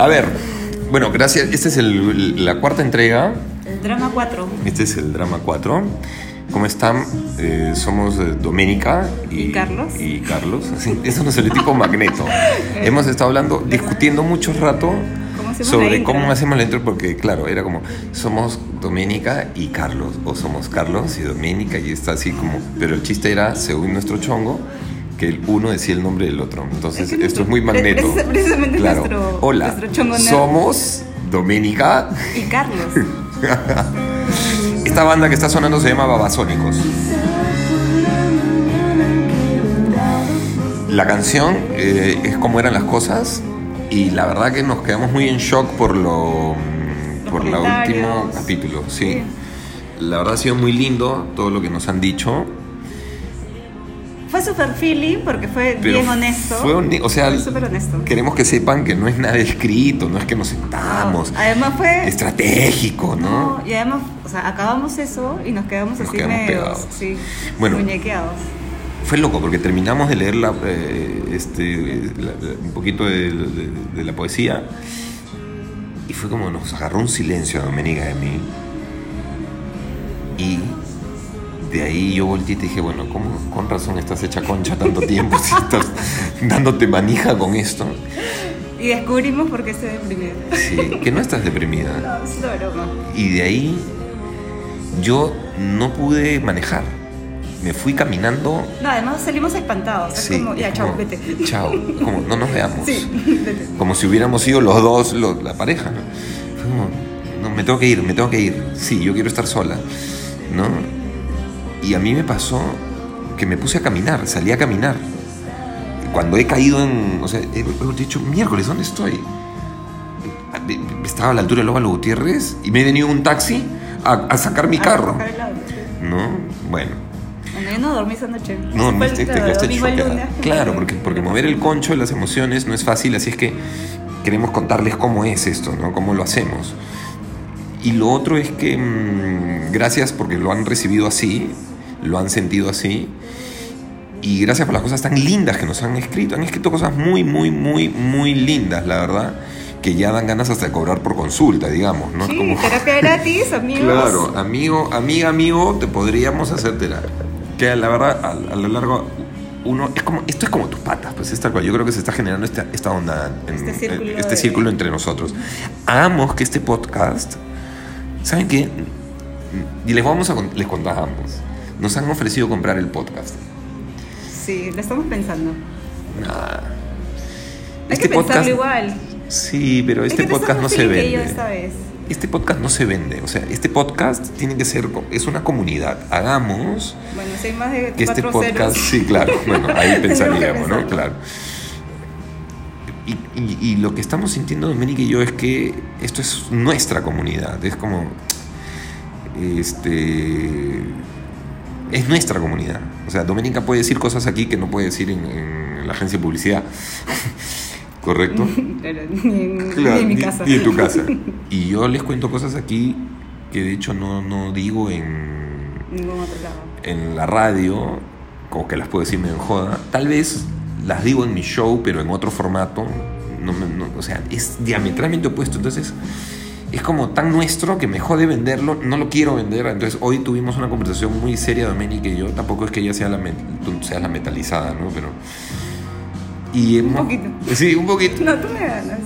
A ver, bueno, gracias. Esta es el- la cuarta entrega. El drama 4. Este es el drama 4. ¿Cómo están? Eh, somos Doménica y, ¿Y Carlos? Y Carlos. Sí, eso no es el tipo magneto. Hemos estado hablando, discutiendo mucho rato ¿Cómo hacemos la sobre cómo hacemos la intro, porque claro, era como, somos Doménica y Carlos, o somos Carlos y Doménica, y está así como, pero el chiste era, según nuestro chongo, que el uno decía el nombre del otro. Entonces, Es esto es muy magneto. es precisamente claro. nuestro- Hola, nuestro somos Doménica. Y Carlos. Esta banda que está sonando se llama Babasónicos. La canción eh, es como eran las cosas y la verdad que nos quedamos muy en shock por lo Los por el último capítulo, sí. Sí. La verdad ha sido muy lindo todo lo que nos han dicho. Fue super feeling porque fue Pero bien honesto. fue hone- o sea, Fue honesto. Queremos que sepan que no es nada escrito, no es que nos sentamos. No, Además fue. Estratégico, ¿no? No, y además, o sea, acabamos eso y nos quedamos Nos así quedamos medios, sí, Bueno. muñequeados. Fue loco porque terminamos de leer la, eh, este, la- la- un poquito de, de- de la poesía y fue como nos agarró un silencio a Doménica y a mí. Y de ahí yo volteé y te dije, bueno, ¿cómo, con razón estás hecha concha tanto tiempo si estás dándote manija con esto? Y descubrimos por qué estoy deprimida. Sí, que no estás deprimida. No, es una broma. Y de ahí yo no pude manejar. Me fui caminando No, además salimos espantados. Es Sí, como, ya, es chao, vete. Chao, como no nos veamos. Sí, vete. Como si hubiéramos sido los dos, la pareja, ¿no? Fue como, no, me tengo que ir, me tengo que ir. Sí, yo quiero estar sola, ¿no? Y a mí me pasó que me puse a caminar, salí a caminar. Cuando he caído en, o sea, he, he dicho, miércoles, ¿dónde estoy? Estaba a la altura de Lóbalo Gutiérrez y me he venido un taxi a, a sacar mi A carro, sí. ¿no? Bueno. Yo no dormí esa noche. No, no te, quedaste choqueada. Claro, porque, porque mover el concho de las emociones no es fácil, así es que queremos contarles cómo es esto, ¿no? Cómo lo hacemos. Y lo otro es que mm, gracias porque lo han recibido así, lo han sentido así, y gracias por las cosas tan lindas que nos han escrito. Han escrito cosas muy, muy, muy, muy lindas, la verdad, que ya dan ganas hasta de cobrar por consulta, digamos, ¿no? Sí, como- terapia gratis, amigos. Claro, amigo, amiga, amigo, te podríamos hacer terapia. Que la verdad, a, a lo largo, uno, es como, esto es como tus patas, pues es tal cual. Yo creo que se está generando esta, esta onda, en- Este círculo este de- círculo entre nosotros. Hagamos que este podcast, ¿saben qué? Y les vamos a les contamos. Nos han ofrecido comprar el podcast. Sí, lo estamos pensando. Nada. Hay que pensarlo igual. Sí, pero Es este podcast no se vende. yo esta vez. Este podcast no se vende, o sea, este podcast tiene que ser, es una comunidad. Hagamos Bueno, si hay más de que este podcast, ceros. sí, claro, bueno, ahí pensaríamos, ¿no? Claro. Y, y- y lo que estamos sintiendo Doménica y yo es que esto es nuestra comunidad, es como, este, es nuestra comunidad. O sea, Doménica puede decir cosas aquí que no puede decir en, en la agencia de publicidad, ¿correcto? Claro, ni en, Claro, ni en mi ni- casa. ni en tu casa. Y yo les cuento cosas aquí que de hecho no, no digo en, Ningún otro lado. en la radio, como que las puedo decir medio en joda. Tal vez las digo en mi show, pero en otro formato. No, no- o sea, es diametralmente opuesto. Entonces, es como tan nuestro que me jode venderlo. No lo quiero vender. Entonces, hoy tuvimos una conversación muy seria, Doménica y yo. Tampoco es que ella sea la, met- tú seas la metalizada, ¿no? Pero. Y Un poquito. Sí, un poquito No, tú me ganas.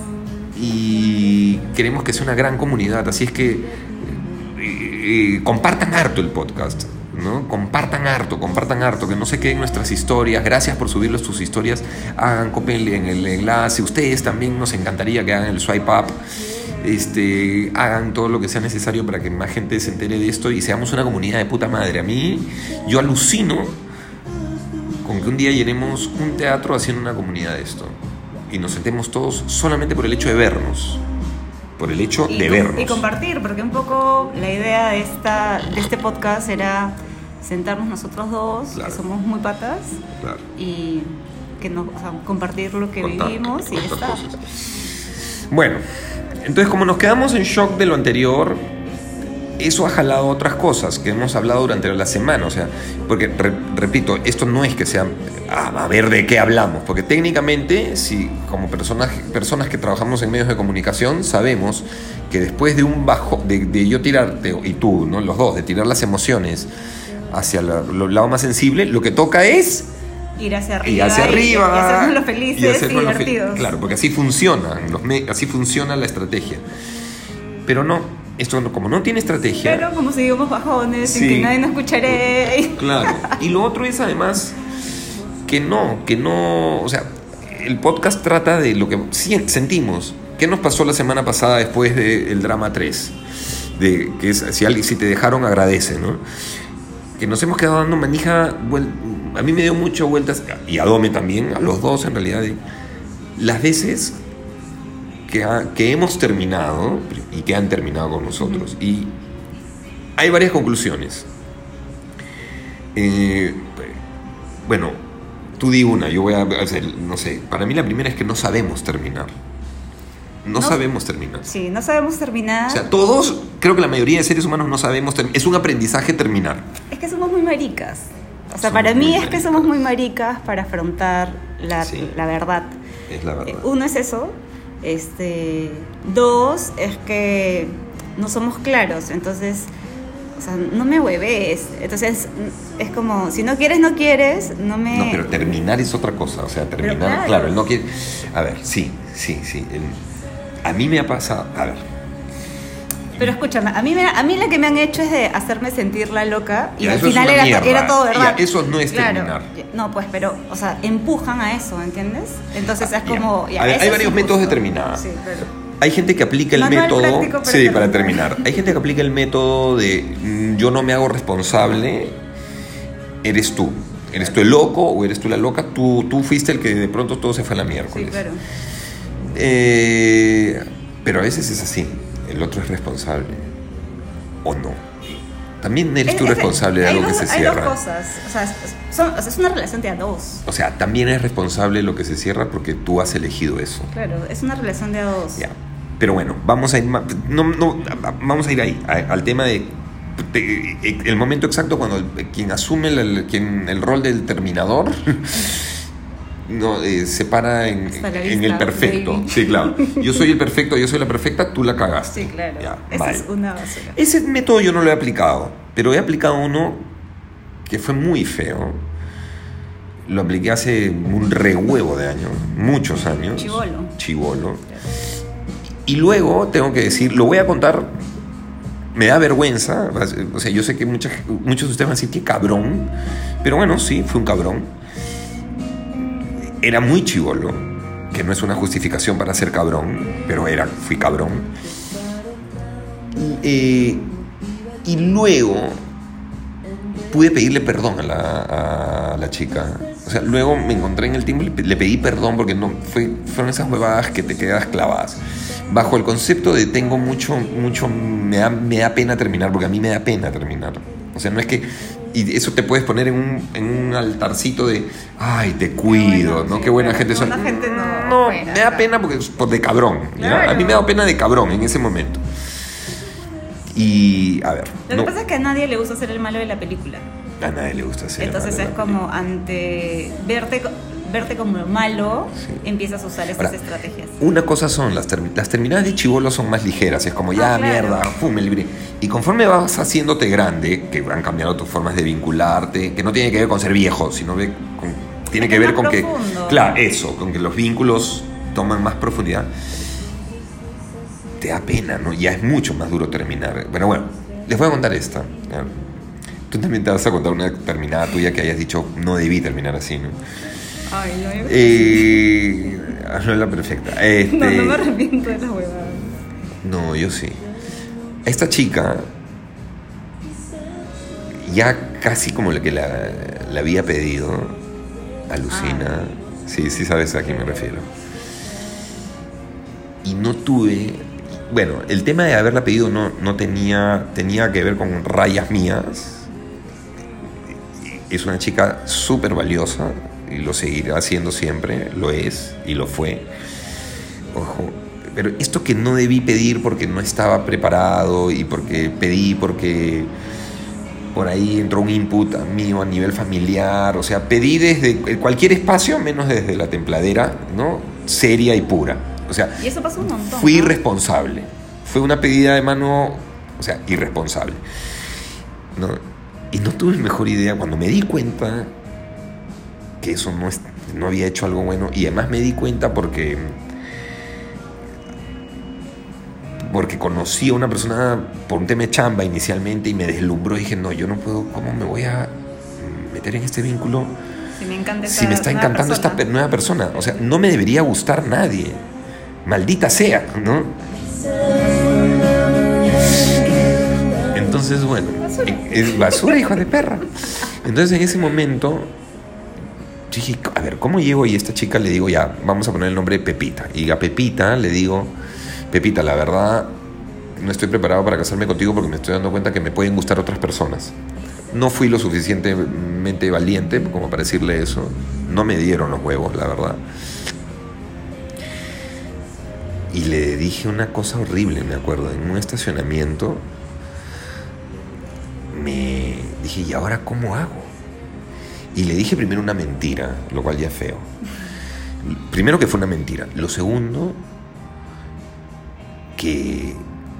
y queremos que sea una gran comunidad. Así es que eh, eh, compartan harto el podcast. ¿no? Compartan harto, compartan harto, que no se queden nuestras historias. Gracias por subirlos tus historias. Hagan, copen en el enlace. Ustedes también nos encantaría que hagan el swipe up. Este, hagan todo lo que sea necesario para que más gente se entere de esto y seamos una comunidad de puta madre. A mí, yo alucino con que un día llenemos un teatro haciendo una comunidad de esto y nos sentemos todos solamente por el hecho de vernos, por el hecho Y, de vernos. y compartir, porque un poco la idea de, esta, de este podcast era sentarnos nosotros dos, Claro. que somos muy patas, Claro, y que no, o sea, compartir lo que contar- vivimos y ya está. cosas. Bueno, entonces como nos quedamos en shock de lo anterior, eso ha jalado otras cosas que hemos hablado durante la semana. O sea, porque, re- repito, esto no es que sea a, a ver de qué hablamos, porque técnicamente, si como personas, personas que trabajamos en medios de comunicación, sabemos que después de un bajo, de, de yo tirarte, y tú, ¿no? los dos, de tirar las emociones hacia el lado más sensible, lo que toca es Ir hacia arriba. y hacia arriba Y, hacernos los felices y, hacernos fe- divertidos. claro porque así funciona los así funciona la estrategia pero no esto como no tiene estrategia Pero como seguimos bajones, sin Sí. que nadie nos escucharé. claro y lo otro es además que no que no o sea el podcast trata de lo que sentimos qué nos pasó la semana pasada después del drama 3 de que es si alguien si te dejaron agradece no que nos hemos quedado dando manija a mí me dio mucho vueltas y a Dome también a los dos en realidad las veces que, ha- que hemos terminado y que han terminado con nosotros y hay varias conclusiones Eh, bueno tú di una yo voy a hacer no sé para mí la primera es que no sabemos terminar no, No. sabemos terminar Sí, no sabemos terminar. o sea, todos, creo que la mayoría de seres humanos no sabemos, term- es un aprendizaje terminar. es que somos muy maricas. O sea, Somos para mí es que somos muy maricas para afrontar la, Sí. la verdad. Es la Eh, verdad. Uno es eso. Este, dos es que no somos claros. Entonces, o sea, no me hueves. Entonces, es como, si no quieres, no quieres. No me. No, pero terminar es otra cosa. O sea, terminar, claro. claro. él no quiere. A ver, sí, sí, sí. a mí me ha pasado. A ver, Pero escúchame, a mí, me- a mí la que me han hecho es de hacerme sentir la loca y Ya, al final era, todo verdad. Ya, eso no es Claro. terminar. No, pues, pero, o sea, empujan a eso, ¿entiendes? Entonces es como... ya, ver, hay varios métodos de terminar. Sí, pero... hay gente que aplica el Manual método. sí, para terminar. terminar. Hay gente que aplica el método de mm, yo no me hago responsable, eres tú. ¿Eres tú el loco o eres tú la loca? Tú, tú fuiste el que de pronto todo se fue a la miércoles. Sí, claro. Eh, pero a veces es así. El otro es responsable. O no. También eres Es- tú es- responsable de algo que se Hay cierra. dos cosas. O sea, es, son- o sea, es una relación de a dos. O sea, también eres responsable de lo que se cierra porque tú has elegido eso. Claro, es una relación de a dos. Ya. Pero bueno, vamos a ir no, no, vamos a ir ahí, a- al tema de, el momento exacto cuando quien asume el, el- quien, el rol del terminador no, eh, se para en, el perfecto. baby. Sí, claro. Yo soy el perfecto, yo soy la perfecta, tú la cagaste. Sí, claro. Ya, Esa vale. es una basura. Ese método yo no lo he aplicado, pero he aplicado uno que fue muy feo. Lo apliqué hace un rehuevo de años, muchos años. Chibolo. Y luego tengo que decir, lo voy a contar, me da vergüenza, o sea, yo sé que mucha- muchos de ustedes van a decir que cabrón, pero bueno, sí, fue un cabrón. Era muy chivolo, que no es una justificación para ser cabrón, pero era, fui cabrón. Y, eh, luego pude pedirle perdón a la, chica. O sea, luego me encontré en el tiempo y le, pedí perdón porque no fue, fueron esas huevadas que te quedas clavadas. Bajo el concepto de tengo mucho, mucho, me da, me da pena terminar, porque a mí me da pena terminar. O sea, no es que. Y eso te puedes poner en un, en un altarcito de, ay, te cuido, bueno, ¿no? sí, Qué buena gente son. buena gente no, No, me da pena porque por de cabrón. A mí me da pena de cabrón en ese momento. Y, a ver. Lo no, que pasa es que a nadie le gusta ser el malo de la película. a nadie le gusta hacer. Entonces es como ante verte, verte como malo, Sí. empiezas a usar estas Ahora, estrategias. Una cosa son las, las terminadas de chivolo son más ligeras, es como ya Ah, claro. mierda, pum, el libre. Y conforme vas haciéndote grande, que han cambiado tus formas de vincularte, que no tiene que ver con ser viejo, sino con- tiene Es que que ver con que, claro, eso, con que los vínculos toman más profundidad. Te da pena, ¿no? Ya es mucho más duro terminar. Pero bueno, les voy a contar esta. Tú también te vas a contar una terminada tuya que hayas dicho, no debí terminar así, ¿no? Ay, no, yo- Eh, no es la perfecta. Este, no, no me arrepiento de la huevada. no, yo sí. Esta chica, ya casi como la que la, la había pedido, alucina. Sí, sí sabes a quién me refiero. Y no tuve. Bueno, el tema de haberla pedido no, no tenía, tenía que ver con rayas mías. Es una chica súper valiosa y lo seguirá siendo siempre, lo es y lo fue. Ojo, pero esto que no debí pedir porque no estaba preparado y porque pedí porque por ahí entró un input mío a nivel familiar, o sea, pedí desde cualquier espacio menos desde la templadera, ¿no? Seria y pura. O sea, Y eso pasa un montón. fui ¿no? irresponsable. Fue una pedida de mano, o sea, irresponsable. ¿no? Y no tuve mejor idea cuando me di cuenta que eso no, es- no había hecho algo bueno. Y además me di cuenta porque. Porque conocí a una persona por un tema de chamba inicialmente y me deslumbró. Y dije, no, yo no puedo, ¿cómo me voy a meter en este vínculo Si me encanta si me está encantando esta persona. nueva persona? O sea, no me debería gustar nadie. Maldita sea, ¿no? Entonces, bueno, es basura, hijo de perra. Entonces, en ese momento, dije, a ver, ¿cómo llego? Y esta chica le digo, ya, vamos a poner el nombre Pepita. Y a Pepita le digo, Pepita, la verdad, no estoy preparado para casarme contigo porque me estoy dando cuenta que me pueden gustar otras personas. No fui lo suficientemente valiente como para decirle eso. No me dieron los huevos, la verdad. Y le dije una cosa horrible, me acuerdo, en un estacionamiento. Me dije, ¿y ahora cómo hago? Y le dije primero una mentira, lo cual ya es feo. Primero que fue una mentira. Lo segundo, que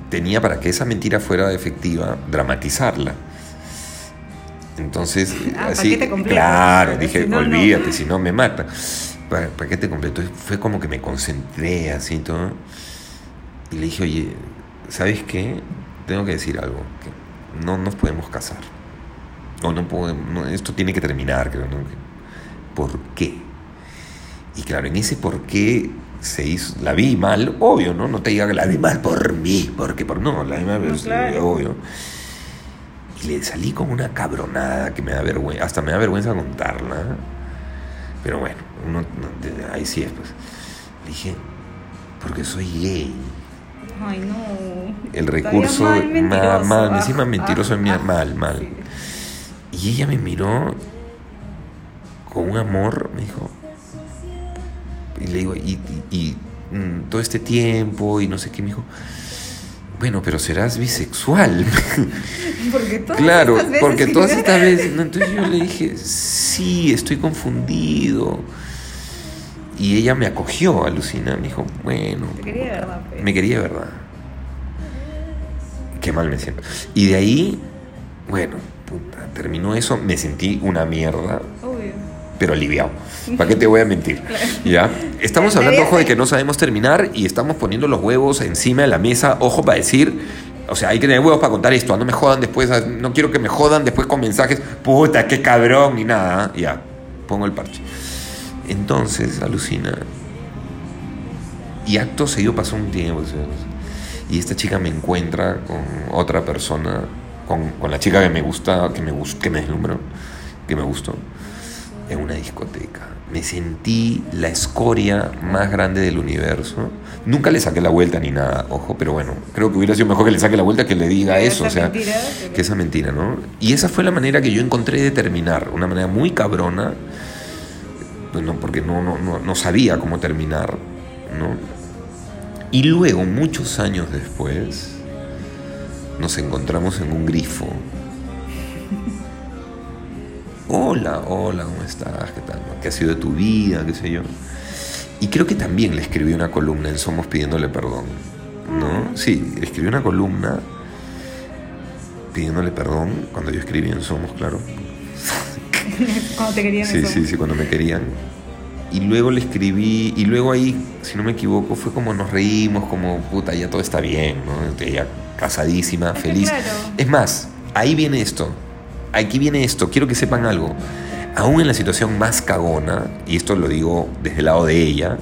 tenía para que esa mentira fuera efectiva, dramatizarla. Entonces, Ah, así, completo. claro, dije, si no, no. olvídate, si no me mata. Pa- paquete completo. Fue como que me concentré así todo. Y le dije, oye, ¿sabes qué? Tengo que decir algo. Que no nos podemos casar. O no podemos, no, esto tiene que terminar, creo. ¿no? ¿Por qué? Y claro, en ese por qué se hizo, la vi mal, obvio, ¿no? No te diga que la vi mal por mí, porque por no, la vi mal, No, claro. obvio. Y le salí como una cabronada que me da vergüenza, hasta me da vergüenza contarla. Pero bueno, uno, no- ahí sí es, pues. Le dije, porque soy gay. Ay, no. El recurso mal, mal, mentiroso. mal, encima mentiroso ah, en mi- ah, mal, mal. sí. Y ella me miró con un amor, me dijo. Y le digo, y, y- y, mm, todo este tiempo, y no sé qué, me dijo. Bueno, pero serás bisexual. Porque todas claro, estas veces porque que- todas estas veces. ¿no? Entonces yo le dije, sí, estoy confundido. Y ella me acogió, alucina. Me dijo, bueno. Te quería verdad, pues. Me quería de verdad. Qué mal me siento. Y de ahí, bueno, puta, terminó eso. Me sentí una mierda, Obvio. pero aliviado. ¿Para qué te voy a mentir? ¿Ya? Estamos hablando, ojo, de que no sabemos terminar y estamos poniendo los huevos encima de la mesa, ojo, para decir. O sea, hay que tener huevos para contar esto. No me jodan después, no quiero que me jodan después con mensajes, puta, qué cabrón, ni nada. Ya, pongo el parche. Entonces, alucina. Y acto seguido pasó un tiempo. Y esta chica me encuentra con otra persona, con, con la chica que me gusta, que me, que me deslumbró, que me gustó, en una discoteca. Me sentí la escoria más grande del universo. Nunca le saqué la vuelta ni nada, ojo, pero bueno, creo que hubiera sido mejor que le saque la vuelta que le diga Que eso, o sea, mentira, que- que esa mentira, ¿no? Y esa fue la manera que yo encontré de terminar, una manera muy cabrona, bueno, porque no, no, no, no sabía cómo terminar, ¿no? Y luego, muchos años después, nos encontramos en un grifo. Hola, hola, ¿cómo estás? ¿Qué tal? ¿Qué ha sido de tu vida? ¿Qué sé yo? Y creo que también le escribí una columna en Somos pidiéndole perdón, ¿no? Sí, le escribí una columna pidiéndole perdón cuando yo escribí en Somos, claro. Cuando te querían Sí, sí, sí, cuando me querían. Y luego le escribí, y luego ahí, si no me equivoco, fue como nos reímos, como puta, ya todo está bien, ¿no? Ella casadísima, Es feliz. claro. Es más, ahí viene esto, aquí viene esto, quiero que sepan algo. Aún en la situación más cagona, y esto lo digo desde el lado de ella,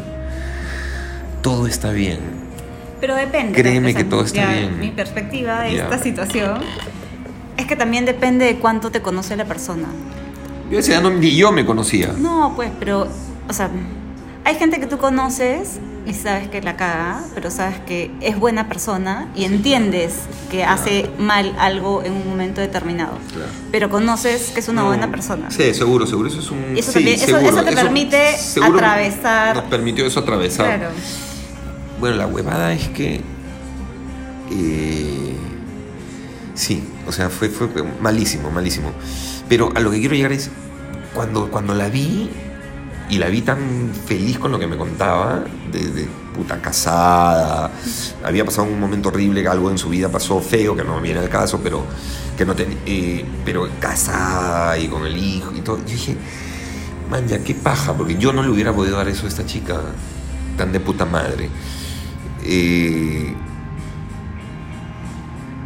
todo está bien. Pero depende. Créeme o sea, que todo está ya, bien. Mi perspectiva de Ya. esta situación es que también depende de cuánto te conoce la persona. Yo decía, no, ni yo me conocía. No, pues, pero, o sea, hay gente que tú conoces y sabes que la caga, pero sabes que es buena persona y entiendes que hace mal algo en un momento determinado. Claro. Pero conoces que es una No, buena persona. Sí, seguro, seguro. Eso es un. Eso sí, también- eso- seguro, eso te permite atravesar- Nos permitió eso atravesar. Claro. bueno, la huevada es que... eh, sí, o sea, fue, fue malísimo, malísimo. Pero a lo que quiero llegar es, cuando, cuando la vi, y la vi tan feliz con lo que me contaba, de, puta casada, había pasado un momento horrible, algo en su vida pasó feo, que no viene al caso, pero que no eh, pero casada y con el hijo y todo. Yo dije, man, ya qué paja, porque yo no le hubiera podido dar eso a esta chica tan de puta madre. Eh,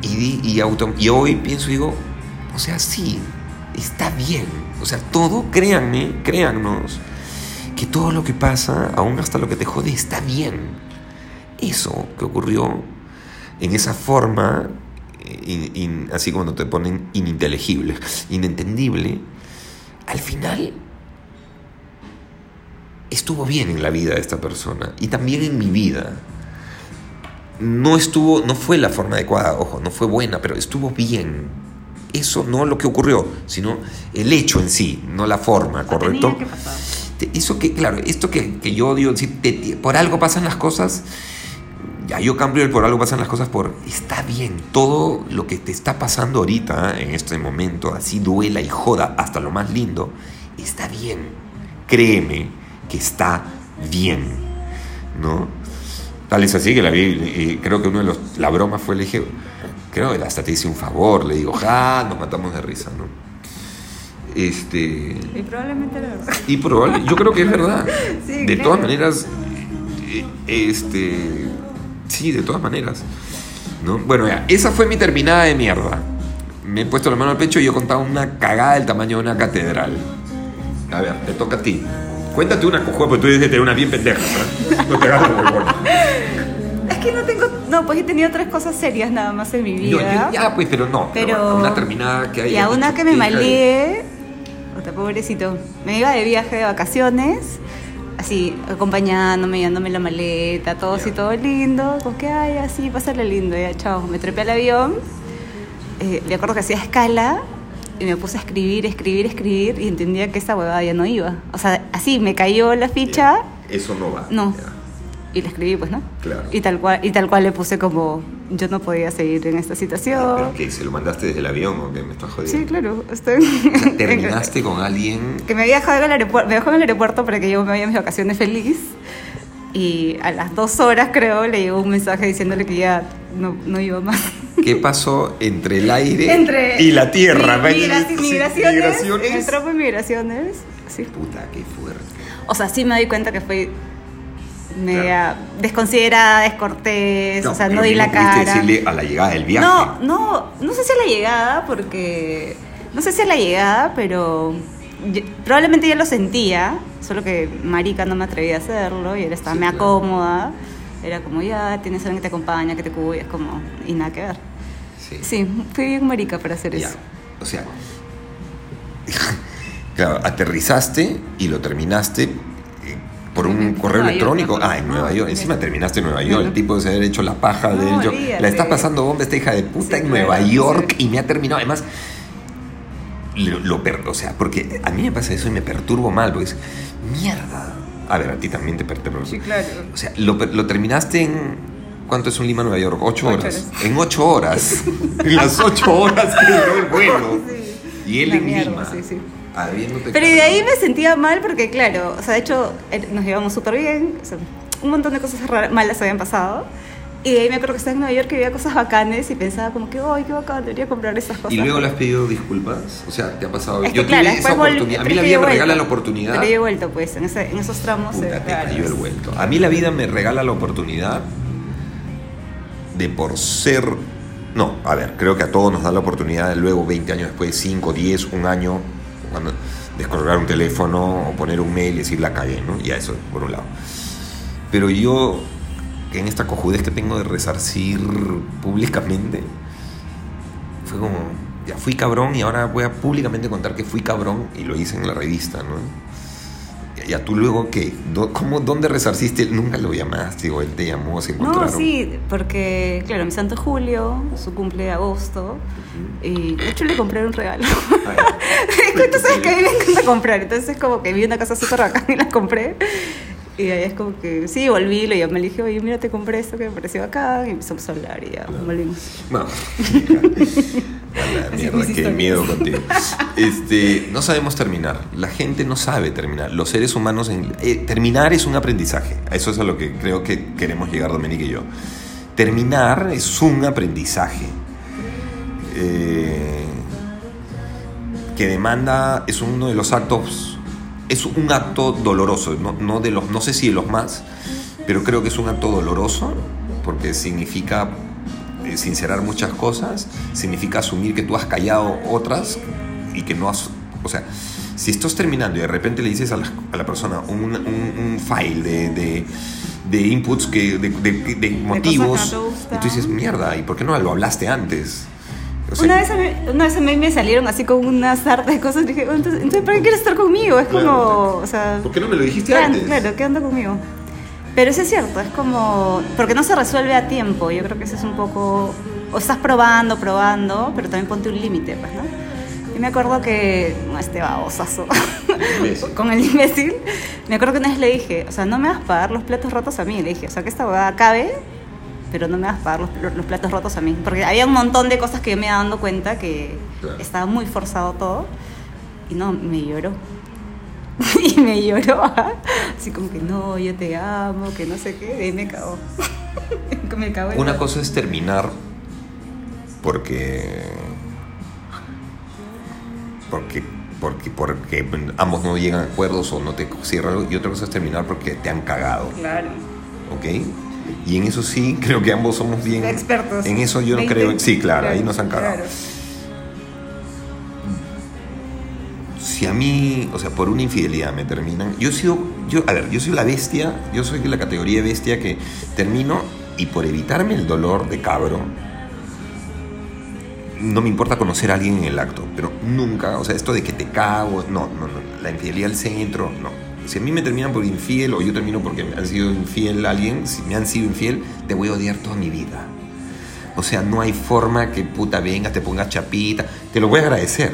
y, y hoy pienso y digo, o sea, sí, está bien. O sea, todo, créanme, créannos, que todo lo que pasa, aún hasta lo que te jode, está bien. Eso que ocurrió en esa forma, eh, in- in- así cuando te ponen ininteligible, inentendible, al final estuvo bien en la vida de esta persona y también en mi vida. No estuvo, no fue la forma adecuada, ojo, no fue buena, pero estuvo bien. Eso no lo que ocurrió, sino el hecho en sí, no la forma, ¿correcto? Tenía que pasar. Te- Eso que, claro, esto que, que yo odio, decir, por algo pasan las cosas, ya yo cambio el por algo pasan las cosas por, está bien, todo lo que te está pasando ahorita, en este momento, así duela y joda hasta lo más lindo, está bien, créeme que está bien, ¿no? Tal es así que la vi, creo que uno de los, la broma fue, le dije, creo que hasta te hice un favor, le digo, ja, nos matamos de risa, ¿no? Este... Y probablemente verdad. Y probable, yo creo que es verdad. Sí, de claro. todas maneras, eh, este, sí, de todas maneras. ¿no? Bueno, ya, esa fue mi terminada de mierda. Me he puesto la mano al pecho y yo he contado una cagada del tamaño de una catedral. A ver, te toca a ti. Cuéntate una cojuda, porque tú dices que tener una bien pendeja, ¿no? No te huevón. Es que no tengo. No, pues he tenido tres cosas serias nada más en mi vida. yo- ya, pues, pero no. Pero, Pero- una terminada que hay. Y a una que me maldié, pobrecito, me iba de viaje de vacaciones, así, acompañándome, llevándome la maleta, todo así, todo lindo, con que, ay, así, pásale lindo, ya, chao. Me trepé al avión, eh, me acuerdo que hacía escala, y me puse a escribir, escribir, escribir, y entendía que esa huevada ya no iba. O sea, así, me cayó la ficha, Eso no va. No. Ya. y le escribí, pues, ¿no? Claro. Y tal cual, y tal cual le puse como, yo no podía seguir en esta situación. ¿Pero qué? ¿Se lo mandaste desde el avión o qué me estás jodiendo? Sí, claro. Estoy... O sea, terminaste con alguien que me había dejado en el aeropuerto, me dejó en el aeropuerto para que yo me vaya a mis vacaciones feliz. Y a las dos horas, creo, le llegó un mensaje diciéndole que ya no, no iba más. ¿Qué pasó entre el aire Entre y la tierra? migraciones, migraciones. El tropo de migraciones. Sí. Puta, qué fuerte. O sea, sí me doy cuenta que fue media desconsiderada, descortés, o sea, no di la cara. decirle a la llegada del viaje. No, no, no sé si a la llegada, porque. No sé si a la llegada, pero. yo- probablemente ya lo sentía, solo que Marica no me atrevía a hacerlo y él estaba Sí, me claro. cómoda. Era como, ya tienes alguien que te acompaña, que te cuida, es como. Y nada que ver. Sí. Sí, fui bien Marica para hacer Ya. eso. O sea, claro, aterrizaste y lo terminaste un correo Nueva electrónico. ah, en Nueva. York. Encima sí. terminaste en Nueva York. El tipo de se haber hecho la paja de yo. olvídate. La está pasando bomba esta hija de puta Sí, en claro, Nueva York sí. y me ha terminado. Además, lo, lo o sea, porque a mí me pasa eso y me perturbo mal, porque es mierda. A ver, a ti también te perturba. claro. O sea, lo, lo terminaste en. ¿Cuánto es un Lima Nueva York? Ocho, Ocho horas. horas. En ocho horas. en las ocho horas que duró el vuelo. Sí. Y él en mierda, Lima. sí, sí. Habiéndote Pero de ahí me sentía mal porque, claro, o sea, de hecho, eh, nos llevamos súper bien, o sea, un montón de cosas raras, malas habían pasado. Y de ahí me acuerdo que estaba en Nueva York y veía cosas bacanes y pensaba como que, ¡ay, qué bacán! Debería comprar estas cosas. ¿Y luego le has pedido disculpas? O sea, ¿te ha pasado? Es que, Yo claro, tuve esa oportunidad. A mí la vida me regala la oportunidad. Pero yo he vuelto, pues, en, ese- en esos tramos. Puta, eh, te cayó el vuelto. A mí la vida me regala la oportunidad de por ser... No, a ver, creo que a todos nos da la oportunidad de luego, 20 años después, 5, 10, un año, cuando un teléfono o poner un mail y decir la cagué, ¿no? Ya eso, por un lado. Pero yo, en esta cojudez que tengo de resarcir públicamente, fue como, ya fui cabrón y ahora voy a públicamente contar que fui cabrón y lo hice en la revista, ¿no? Y a tú luego, ¿qué? ¿Cómo, ¿Dónde resarciste? Nunca lo llamaste o él te llamó, se No, encontraron. sí, porque, claro, mi santo Julio, su cumple de agosto, y de hecho le compré un regalo. Ay, Tú sabes que a mí me encanta comprar, entonces como que vi una casa súper bacana y la compré. Y ahí es como que, sí, volví, le llamé, le dije, oye, mira, te compré esto que me pareció acá, y empezamos a hablar y ya volvimos. No. La mierda, qué historias. miedo contigo. Este, no sabemos terminar. La gente no sabe terminar. Los seres humanos, en- eh, terminar es un aprendizaje. Eso es a lo que creo que queremos llegar Dominique y yo. Terminar es un aprendizaje. Eh, que demanda, es uno de los actos, es un acto doloroso, no, no de los, no sé si de los más, pero creo que es un acto doloroso porque significa sincerar muchas cosas, significa asumir que tú has callado otras y que no has, o sea, si estás terminando y de repente le dices a la, a la persona un, un- un file de, de- de inputs, que, de, de- motivos, gustan. y tú dices, mierda, ¿y por qué no lo hablaste antes? O sea, Una vez, a mí, una vez a mí me salieron así con una sarta de cosas dije, entonces, ¿para qué quieres estar conmigo? Es como, Claro. o sea... ¿Por qué no me lo dijiste antes? Claro, ¿qué onda conmigo? Pero eso es cierto, es como. Porque no se resuelve a tiempo. Yo creo que eso es un poco. O estás probando, probando, pero también ponte un límite, pues, ¿no? Y me acuerdo que. No, este babosazo. Con el imbécil. Me acuerdo que una vez le dije, o sea, no me vas a pagar los platos rotos a mí. Le dije, o sea, que esta huevada acabe, pero no me vas a pagar los, los platos rotos a mí. Porque había un montón de cosas que yo me iba dando cuenta que Claro. estaba muy forzado todo. Y no, me lloró. y me lloró, ajá. así como que no, yo te amo, que no sé qué, y me cagó. me cagó. Una la- cosa es terminar porque. Porque, porque, porque ambos no llegan a acuerdos o no te cierran algo, y otra cosa es terminar porque te han cagado, Claro. ¿ok? Y en eso sí, creo que ambos somos bien. Expertos. En eso yo no creo. Sí, claro, ahí nos han cagado. Claro. Si a mí, o sea, por una infidelidad me terminan, yo sido, yo, a ver, yo soy la bestia, yo soy la categoría bestia que termino y por evitarme el dolor de cabro, no me importa conocer a alguien en el acto, pero nunca, o sea, esto de que te cago, no, no, no, la infidelidad al centro, no. Si a mí me terminan por infiel o yo termino porque me han sido infiel a alguien, si me han sido infiel, te voy a odiar toda mi vida. O sea, no hay forma que puta vengas, te pongas chapita. Te lo voy a agradecer.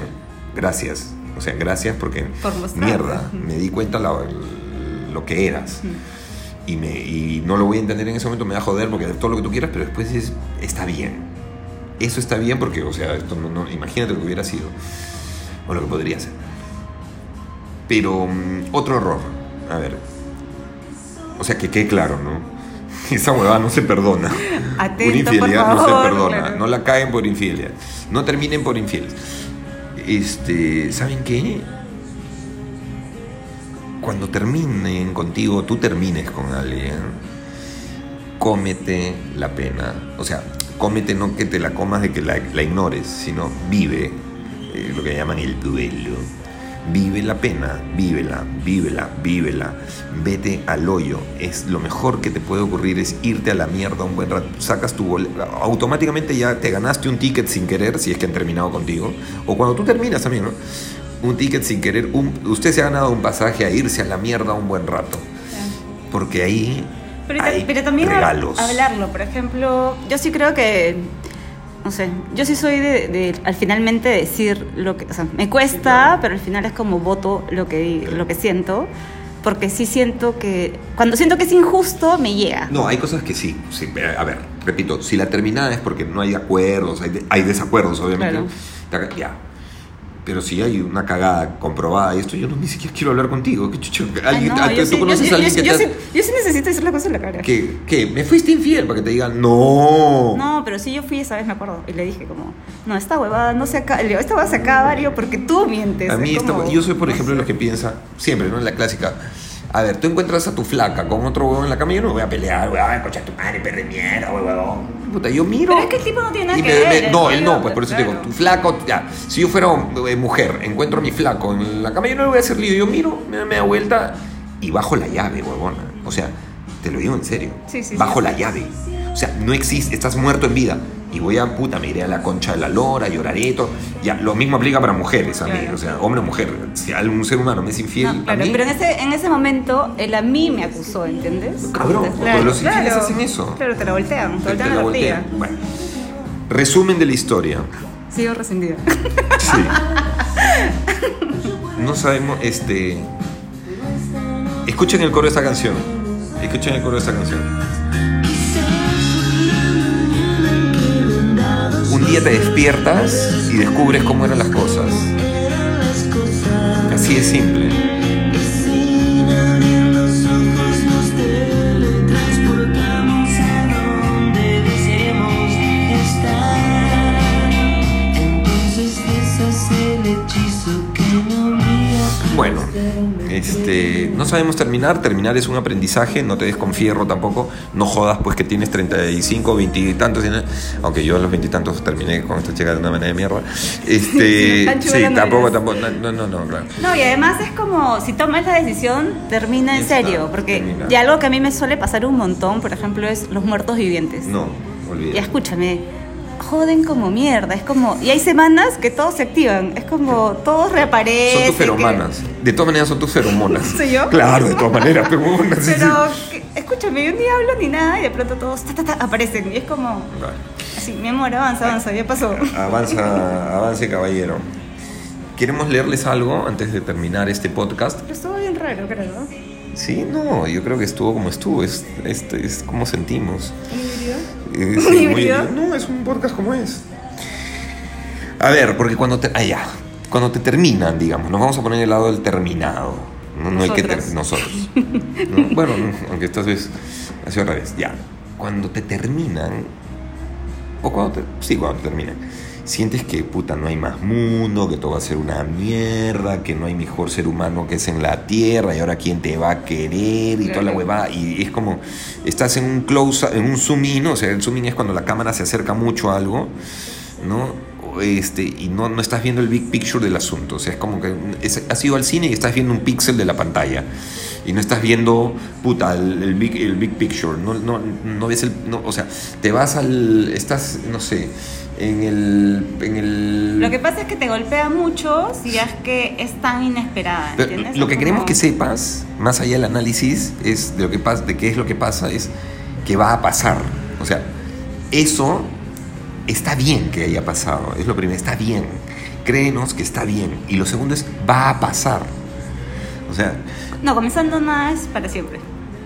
Gracias. O sea, gracias porque Por mierda, me di cuenta lo que eras. Y, me, y no lo voy a entender en ese momento, me va a joder porque todo lo que tú quieras, pero después es, está bien. Eso está bien porque, o sea, esto no, no- imagínate lo que hubiera sido. O lo que podría ser. Pero mm, otro error. A ver. O sea, que quede claro, ¿no? Esa huevada no se perdona. Atento, Una infidelidad por no se perdona. claro. No la caen por infidelidad. No terminen por infieles. Este, ¿saben qué? Cuando terminen contigo, tú termines con alguien, cómete la pena. O sea, cómete no que te la comas de que la, ignores, sino vive eh, lo que llaman el duelo. Vive la pena, vívela, vívela, vívela. Vete al hoyo. Es lo mejor que te puede ocurrir es irte a la mierda un buen rato. Sacas tu boleto. Automáticamente ya te ganaste un ticket sin querer, si es que han terminado contigo. O cuando tú terminas también, ¿no? Un ticket sin querer. un- usted se ha ganado un pasaje a irse a la mierda un buen rato. Porque ahí Pero, también regalos. hablarlo, por ejemplo, yo sí creo que, no sé, yo sí soy de, de al finalmente decir lo que, o sea, me cuesta, claro. pero al final es como voto lo que, lo que siento, porque sí siento que, cuando siento que es injusto, me llega. No, hay cosas que sí. sí, eh, A ver, repito, si la terminada es porque no hay acuerdos, hay, de- hay desacuerdos, obviamente. Claro. Ya. Pero si hay una cagada comprobada y esto, yo no, ni siquiera quiero hablar contigo. ¿Qué chucho? Ay, ¿Alguien- no, ah, ¿Tú sí- conoces yo- a alguien yo- que yo te sí- yo sí necesito decir la cosa en la cara. que, que me fuiste infiel para que te digan no? No, pero sí yo fui esa vez, me acuerdo, y le dije como, no, esta huevada no se acaba, le digo, esta huevada se acaba, porque tú mientes. A mí, esta- yo soy, por no ejemplo, sé. los que piensa, siempre, ¿no? En la clásica. A ver, tú encuentras a tu flaca con otro huevón en la cama, yo no voy a pelear, voy a cocha tu madre, perre mierda, huevón. Puta, yo miro. Pero es que el tipo no tiene nada y que me- ver, me- el no, él no, pues por eso te digo, tu flaco, ya. Si yo fuera eh, mujer, encuentro a mi flaco en la cama, yo no le voy a hacer lío. Yo miro, me, me da vuelta y bajo la llave, huevona. O sea, te lo digo en serio. Sí, sí, bajo sí. la llave. O sea, no existe, estás muerto en vida. Y voy a, puta, me iré a la concha de la lora, lloraré, todo. Ya, lo mismo aplica para mujeres a mí. Claro. O sea, hombre o mujer. Si algún ser humano me es infiel, No, a claro, mí, pero en ese, en ese momento él a mí me acusó, ¿entiendes? Cabrón, Entonces, porque los infieles hacen eso. Claro, te la voltean, te la la voltean. Bueno, resumen de la historia. Sigo rescindida. Sí. No sabemos, este. Escuchen el coro de esta canción. Escuchen el coro de esta canción. Día te despiertas y descubres cómo eran las cosas. Así de simple. Bueno, este, no sabemos terminar. Terminar es un aprendizaje. No te des con fierro tampoco. No jodas, pues que tienes 35, 20 y tantos. Aunque yo a los 20 y tantos terminé con esta chica de una manera de mierda. Este, Tan sí, no tampoco, tampoco. No, no, no, claro. No, y además es como, si tomas la decisión, termina en Ya está, serio. Porque termina. ya algo que a mí me suele pasar un montón, por ejemplo, es los muertos vivientes. No, Y olvídate. escúchame, joden como mierda. Es como, y hay semanas que todos se activan. Es como, todos reaparecen. Son tus que- feromanas. De todas maneras son tus feromonas. ¿Soy yo? Claro, de todas maneras, pero. Pero, que- escúchame, yo ni hablo ni nada y de pronto todos ta, ta, ta, aparecen. Y es como, Vale. así, mi amor, avanza, avanza, ya pasó. Avanza, avance caballero. Queremos leerles algo antes de terminar este podcast. Pero estuvo bien raro, creo. ¿no? Sí, no, yo creo que estuvo como estuvo, es, es, es como sentimos. ¿Un híbrido? Eh, no, es un podcast como es. A ver, porque cuando te. Ah, ya. Cuando te terminan, digamos, nos vamos a poner el lado del terminado. No, no hay que ter- Nosotros. ¿no? Bueno, no, aunque esta vez ha sido al revés. Ya. Cuando te terminan, o cuando te. Sí, cuando te terminan. Sientes que puta no hay más mundo, que todo va a ser una mierda, que no hay mejor ser humano que es en la tierra, y ahora quién te va a querer y toda la huevada. Y es como, estás en un close, en un zoom in, o sea, el zoom in es cuando la cámara se acerca mucho a algo, ¿no? Este, y no, no estás viendo el big picture del asunto. O sea, es como que es- has ido al cine y estás viendo un píxel de la pantalla. Y no estás viendo, puta, el, el big, el big picture. No, no, no ves el. no, o sea, te vas al. Estás, no sé, en el. En el Lo que pasa es que te golpea mucho si es que es tan inesperada. pero ¿entiendes? lo que queremos que sepas, más allá del análisis, es de lo que pasa, de qué es lo que pasa, es que va a pasar. O sea, eso está bien que haya pasado. Es lo primero, está bien. Créenos que está bien. Y lo segundo es, va a pasar. O sea, No, comenzando nada es para siempre.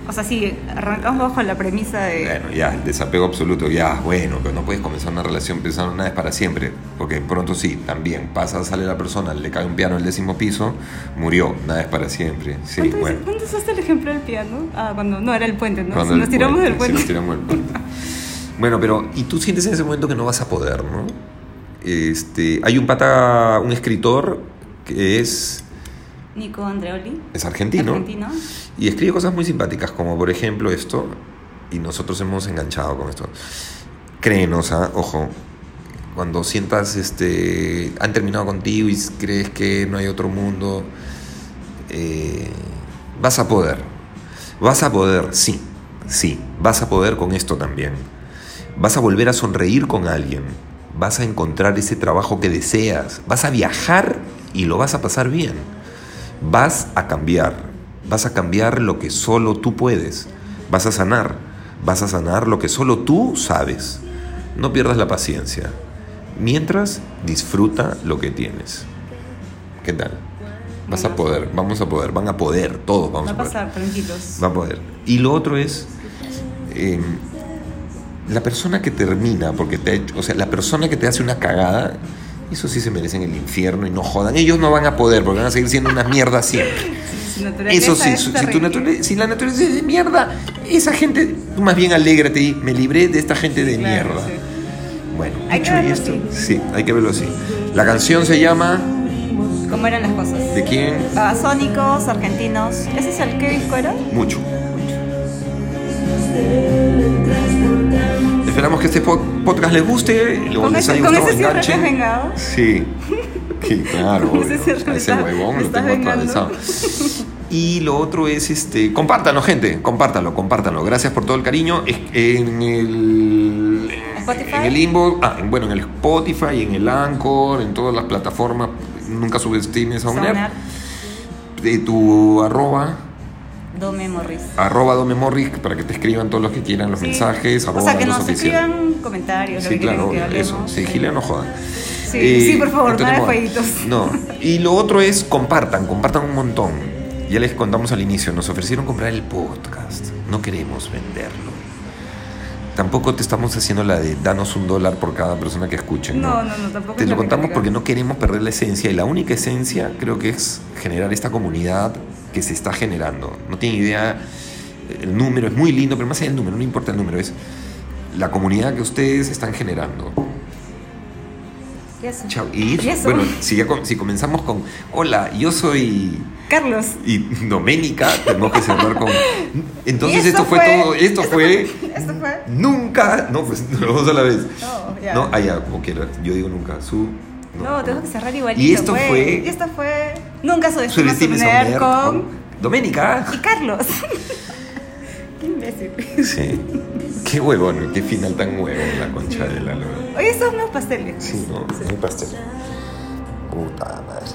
O sea, sí, arrancamos bajo la premisa de... bueno, ya, desapego absoluto, ya, bueno, pero no puedes comenzar una relación pensando nada es para siempre. Porque pronto sí, también pasa, sale la persona, le cae un piano al décimo piso, murió, nada es para siempre. Sí, ¿Cuánto, bueno. ¿Cuándo usaste el ejemplo del piano? Ah, cuando no era el puente, ¿no? Cuando si el nos tiramos del puente. si nos tiramos del puente. Bueno, pero y tú sientes en ese momento que no vas a poder, ¿no? Este, hay un pata, un escritor que es, Nico Andreoli. es argentino, Argentino. y escribe cosas muy simpáticas, como por ejemplo esto, y nosotros hemos enganchado con esto. Créenos, ¿ah? ojo, cuando sientas, este, han terminado contigo y crees que no hay otro mundo, eh, vas a poder. Vas a poder, sí, sí, vas a poder con esto también. Vas a volver a sonreír con alguien. Vas a encontrar ese trabajo que deseas. Vas a viajar y lo vas a pasar bien. Vas a cambiar. Vas a cambiar lo que solo tú puedes. Vas a sanar. Vas a sanar lo que solo tú sabes. No pierdas la paciencia. Mientras disfruta lo que tienes. ¿Qué tal? Vas a poder, vamos a poder, van a poder, todos vamos Va a a poder. pasar, tranquilos. Va a poder. Y lo otro es eh, la persona que termina, porque te ha hecho, o sea, la persona que te hace una cagada, eso sí se merecen el infierno y no jodan. Ellos no van a poder porque van a seguir siendo una mierda siempre. Eso sí, es si, tu naturaleza- si la naturaleza es de mierda, esa gente, tú más bien alégrate y me libré de esta gente de Claro, mierda. sí. Bueno, Hay que dicho verlo esto, así. sí, hay que verlo así. La canción se llama ¿Cómo eran las cosas? ¿De quién? Babasónicos, argentinos. ¿Ese es el qué disco era? Mucho. Esperamos que este po- podcast les guste, o Con ese- con ese cierre te has vengado. Sí, que claro, Con ese cierre ese huevón lo tengo atravesado. Y lo otro es, este, compártanlo, gente, compártanlo, compártanlo. Gracias por todo el cariño. En el, Spotify. en el inbox, ah, en- bueno, en el Spotify, en el Anchor, en todas las plataformas. Nunca subestimes a un tu arroba, Dome Morris. arroba Dome Morris, para que te escriban todos los que quieran los Sí. mensajes. O arroba sea, que nos Oficial. escriban comentarios, Sí, claro, que eso. Sí, Gilia no jodan. Sí, sí, por favor, no tenemos- jueguitos. No. Y lo otro es compartan, compartan un montón. Ya les contamos al inicio, nos ofrecieron comprar el podcast. No queremos venderlo. Tampoco te estamos haciendo la de danos un dólar por cada persona que escuchen. No, no, no, tampoco Te lo contamos porque no queremos perder la esencia y la única esencia creo que es generar esta comunidad que se está generando. No tiene idea, el número es muy lindo, pero más allá del número, no importa el número, es la comunidad que ustedes están generando. ¿Y eso? Chao. Y, ¿Y eso? bueno, si, ya com- si comenzamos con, hola, yo soy Carlos. y Doménica, tenemos que cerrar con... Entonces esto fue, todo, esto fue... Esto fue. Nunca, no, pues dos a la vez. No, ya. No, ah, ya, como quieras. Yo digo nunca. Su. No, tengo que cerrar igualito. Y esto pues. fue. Y esto fue. Nunca subestimes a Subestimes a un un nerd nerd con. con Doménica. Y Carlos. Qué imbécil. Sí. Qué huevón, qué final tan huevón la concha de la lora. Oye, estos unos pasteles. Sí, no, mi pastel. Puta madre.